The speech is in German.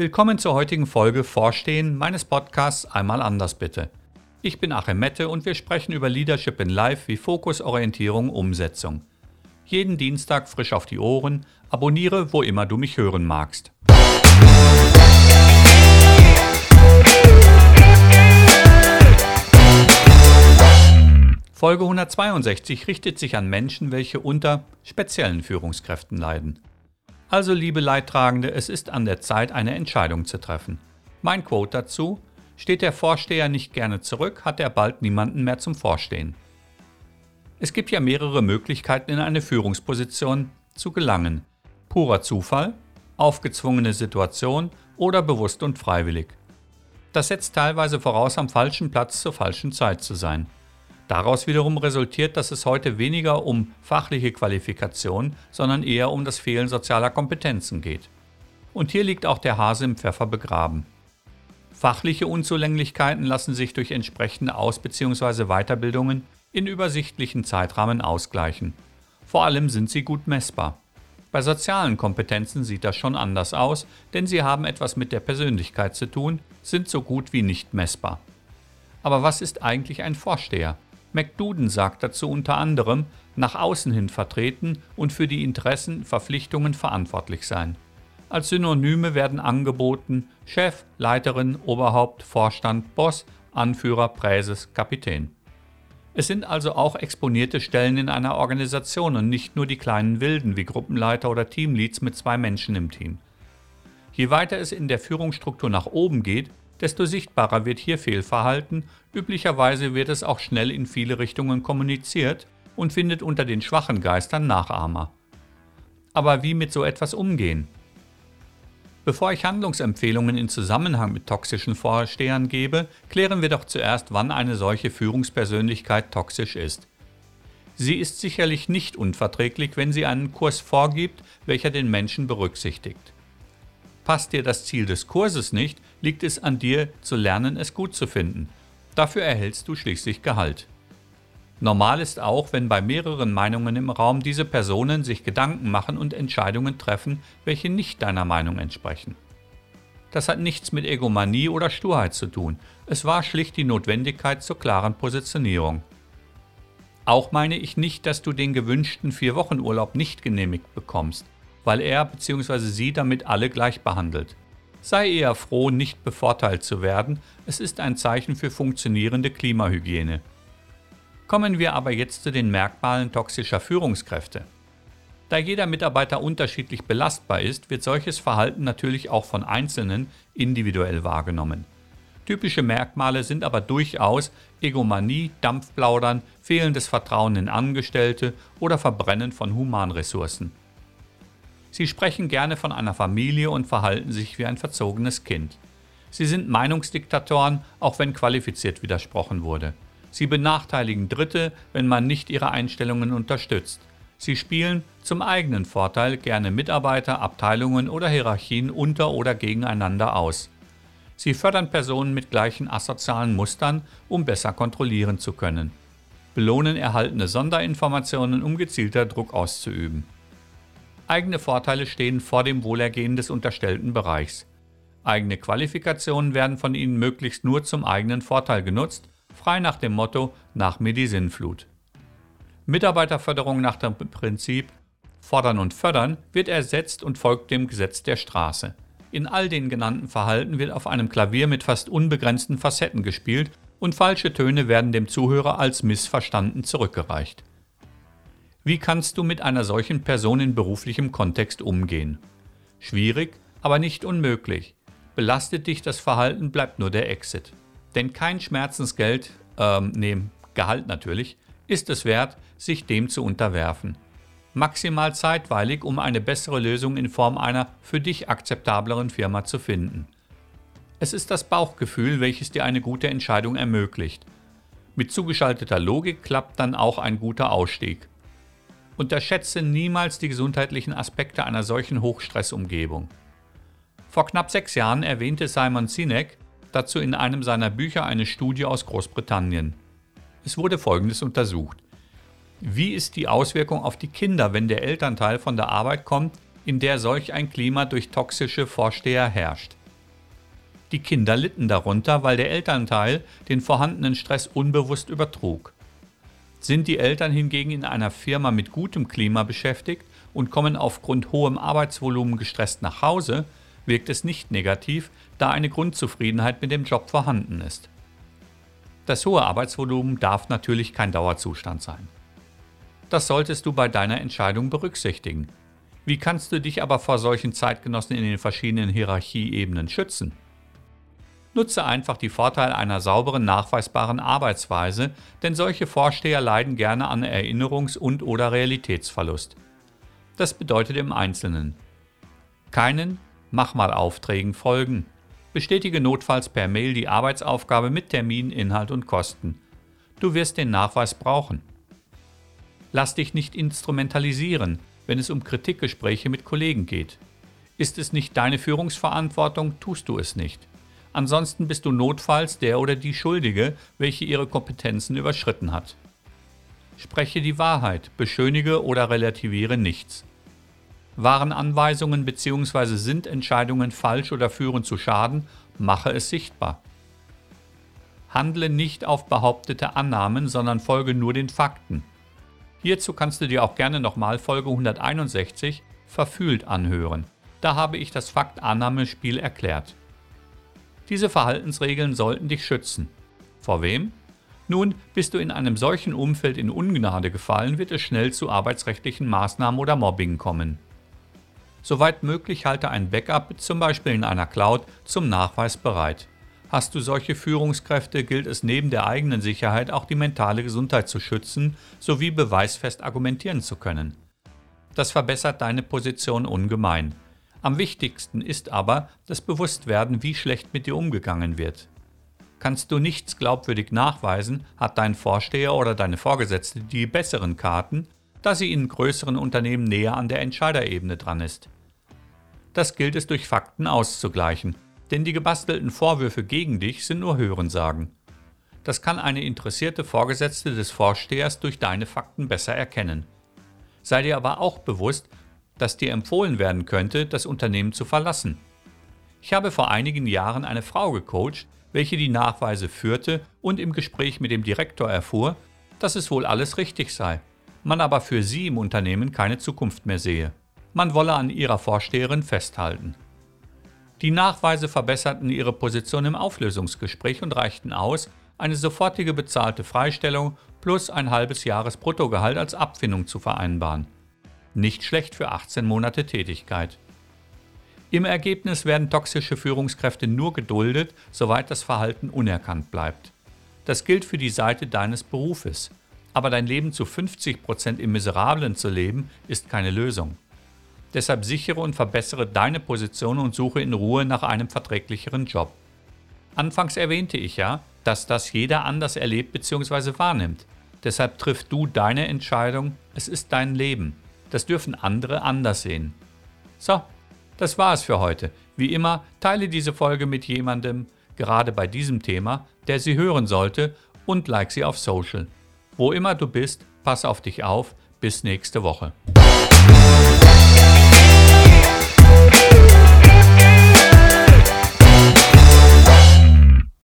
Willkommen zur heutigen Folge Vorstehen meines Podcasts Einmal anders bitte. Ich bin Achim Mette und wir sprechen über Leadership in Life wie Fokus, Orientierung, Umsetzung. Jeden Dienstag frisch auf die Ohren, abonniere, wo immer du mich hören magst. Folge 162 richtet sich an Menschen, welche unter speziellen Führungskräften leiden. Also, liebe Leidtragende, es ist an der Zeit, eine Entscheidung zu treffen. Mein Quote dazu: Steht der Vorsteher nicht gerne zurück, hat er bald niemanden mehr zum Vorstehen. Es gibt ja mehrere Möglichkeiten, in eine Führungsposition zu gelangen. Purer Zufall, aufgezwungene Situation oder bewusst und freiwillig. Das setzt teilweise voraus, am falschen Platz zur falschen Zeit zu sein. Daraus wiederum resultiert, dass es heute weniger um fachliche Qualifikation, sondern eher um das Fehlen sozialer Kompetenzen geht. Und hier liegt auch der Hase im Pfeffer begraben. Fachliche Unzulänglichkeiten lassen sich durch entsprechende Aus- bzw. Weiterbildungen in übersichtlichen Zeitrahmen ausgleichen. Vor allem sind sie gut messbar. Bei sozialen Kompetenzen sieht das schon anders aus, denn sie haben etwas mit der Persönlichkeit zu tun, sind so gut wie nicht messbar. Aber was ist eigentlich ein Vorsteher? McDuden sagt dazu unter anderem, nach außen hin vertreten und für die Interessen, Verpflichtungen verantwortlich sein. Als Synonyme werden angeboten Chef, Leiterin, Oberhaupt, Vorstand, Boss, Anführer, Präses, Kapitän. Es sind also auch exponierte Stellen in einer Organisation und nicht nur die kleinen Wilden wie Gruppenleiter oder Teamleads mit zwei Menschen im Team. Je weiter es in der Führungsstruktur nach oben geht, desto sichtbarer wird hier Fehlverhalten, üblicherweise wird es auch schnell in viele Richtungen kommuniziert und findet unter den schwachen Geistern Nachahmer. Aber wie mit so etwas umgehen? Bevor ich Handlungsempfehlungen in Zusammenhang mit toxischen Vorstehern gebe, klären wir doch zuerst, wann eine solche Führungspersönlichkeit toxisch ist. Sie ist sicherlich nicht unverträglich, wenn sie einen Kurs vorgibt, welcher den Menschen berücksichtigt. Passt dir das Ziel des Kurses nicht, liegt es an dir zu lernen, es gut zu finden. Dafür erhältst du schließlich Gehalt. Normal ist auch, wenn bei mehreren Meinungen im Raum diese Personen sich Gedanken machen und Entscheidungen treffen, welche nicht deiner Meinung entsprechen. Das hat nichts mit Egomanie oder Sturheit zu tun, es war schlicht die Notwendigkeit zur klaren Positionierung. Auch meine ich nicht, dass du den gewünschten Vier-Wochen-Urlaub nicht genehmigt bekommst, weil er bzw. sie damit alle gleich behandelt. Sei eher froh, nicht bevorteilt zu werden, es ist ein Zeichen für funktionierende Klimahygiene. Kommen wir aber jetzt zu den Merkmalen toxischer Führungskräfte. Da jeder Mitarbeiter unterschiedlich belastbar ist, wird solches Verhalten natürlich auch von Einzelnen individuell wahrgenommen. Typische Merkmale sind aber durchaus Egomanie, Dampfplaudern, fehlendes Vertrauen in Angestellte oder Verbrennen von Humanressourcen. Sie sprechen gerne von einer Familie und verhalten sich wie ein verzogenes Kind. Sie sind Meinungsdiktatoren, auch wenn qualifiziert widersprochen wurde. Sie benachteiligen Dritte, wenn man nicht ihre Einstellungen unterstützt. Sie spielen zum eigenen Vorteil gerne Mitarbeiter, Abteilungen oder Hierarchien unter oder gegeneinander aus. Sie fördern Personen mit gleichen asozialen Mustern, um besser kontrollieren zu können. Belohnen erhaltene Sonderinformationen, um gezielter Druck auszuüben. Eigene Vorteile stehen vor dem Wohlergehen des unterstellten Bereichs. Eigene Qualifikationen werden von ihnen möglichst nur zum eigenen Vorteil genutzt, frei nach dem Motto nach mir die Sinnflut. Mitarbeiterförderung nach dem Prinzip Fordern und Fördern wird ersetzt und folgt dem Gesetz der Straße. In all den genannten Verhalten wird auf einem Klavier mit fast unbegrenzten Facetten gespielt und falsche Töne werden dem Zuhörer als missverstanden zurückgereicht. Wie kannst du mit einer solchen Person in beruflichem Kontext umgehen? Schwierig, aber nicht unmöglich. Belastet dich das Verhalten, bleibt nur der Exit. Denn kein Schmerzensgeld, ähm, nee, Gehalt natürlich, ist es wert, sich dem zu unterwerfen. Maximal zeitweilig, um eine bessere Lösung in Form einer für dich akzeptableren Firma zu finden. Es ist das Bauchgefühl, welches dir eine gute Entscheidung ermöglicht. Mit zugeschalteter Logik klappt dann auch ein guter Ausstieg. Unterschätze niemals die gesundheitlichen Aspekte einer solchen Hochstressumgebung. Vor knapp sechs Jahren erwähnte Simon Sinek dazu in einem seiner Bücher eine Studie aus Großbritannien. Es wurde Folgendes untersucht. Wie ist die Auswirkung auf die Kinder, wenn der Elternteil von der Arbeit kommt, in der solch ein Klima durch toxische Vorsteher herrscht? Die Kinder litten darunter, weil der Elternteil den vorhandenen Stress unbewusst übertrug. Sind die Eltern hingegen in einer Firma mit gutem Klima beschäftigt und kommen aufgrund hohem Arbeitsvolumen gestresst nach Hause, wirkt es nicht negativ, da eine Grundzufriedenheit mit dem Job vorhanden ist. Das hohe Arbeitsvolumen darf natürlich kein Dauerzustand sein. Das solltest du bei deiner Entscheidung berücksichtigen. Wie kannst du dich aber vor solchen Zeitgenossen in den verschiedenen Hierarchieebenen schützen? Nutze einfach die Vorteile einer sauberen, nachweisbaren Arbeitsweise, denn solche Vorsteher leiden gerne an Erinnerungs- und/oder Realitätsverlust. Das bedeutet im Einzelnen keinen Mach-mal-Aufträgen folgen. Bestätige notfalls per Mail die Arbeitsaufgabe mit Termin, Inhalt und Kosten. Du wirst den Nachweis brauchen. Lass dich nicht instrumentalisieren, wenn es um Kritikgespräche mit Kollegen geht. Ist es nicht deine Führungsverantwortung, tust du es nicht. Ansonsten bist du notfalls der oder die Schuldige, welche ihre Kompetenzen überschritten hat. Spreche die Wahrheit, beschönige oder relativiere nichts. Waren Anweisungen bzw. sind Entscheidungen falsch oder führen zu Schaden, mache es sichtbar. Handle nicht auf behauptete Annahmen, sondern folge nur den Fakten. Hierzu kannst du dir auch gerne nochmal Folge 161 verfühlt anhören. Da habe ich das Fakt-Annahme-Spiel erklärt. Diese Verhaltensregeln sollten dich schützen. Vor wem? Nun, bist du in einem solchen Umfeld in Ungnade gefallen, wird es schnell zu arbeitsrechtlichen Maßnahmen oder Mobbing kommen. Soweit möglich halte ein Backup, zum Beispiel in einer Cloud, zum Nachweis bereit. Hast du solche Führungskräfte, gilt es neben der eigenen Sicherheit auch die mentale Gesundheit zu schützen sowie beweisfest argumentieren zu können. Das verbessert deine Position ungemein. Am wichtigsten ist aber das Bewusstwerden, wie schlecht mit dir umgegangen wird. Kannst du nichts glaubwürdig nachweisen, hat dein Vorsteher oder deine Vorgesetzte die besseren Karten, da sie in größeren Unternehmen näher an der Entscheiderebene dran ist. Das gilt es durch Fakten auszugleichen, denn die gebastelten Vorwürfe gegen dich sind nur Hörensagen. Das kann eine interessierte Vorgesetzte des Vorstehers durch deine Fakten besser erkennen. Sei dir aber auch bewusst, dass dir empfohlen werden könnte, das Unternehmen zu verlassen. Ich habe vor einigen Jahren eine Frau gecoacht, welche die Nachweise führte und im Gespräch mit dem Direktor erfuhr, dass es wohl alles richtig sei, man aber für sie im Unternehmen keine Zukunft mehr sehe. Man wolle an ihrer Vorsteherin festhalten. Die Nachweise verbesserten ihre Position im Auflösungsgespräch und reichten aus, eine sofortige bezahlte Freistellung plus ein halbes Jahres Bruttogehalt als Abfindung zu vereinbaren. Nicht schlecht für 18 Monate Tätigkeit. Im Ergebnis werden toxische Führungskräfte nur geduldet, soweit das Verhalten unerkannt bleibt. Das gilt für die Seite deines Berufes. Aber dein Leben zu 50 Prozent im Miserablen zu leben, ist keine Lösung. Deshalb sichere und verbessere deine Position und suche in Ruhe nach einem verträglicheren Job. Anfangs erwähnte ich ja, dass das jeder anders erlebt bzw. wahrnimmt. Deshalb triff du deine Entscheidung, es ist dein Leben. Das dürfen andere anders sehen. So, das war es für heute. Wie immer, teile diese Folge mit jemandem, gerade bei diesem Thema, der sie hören sollte und like sie auf Social. Wo immer du bist, pass auf dich auf. Bis nächste Woche.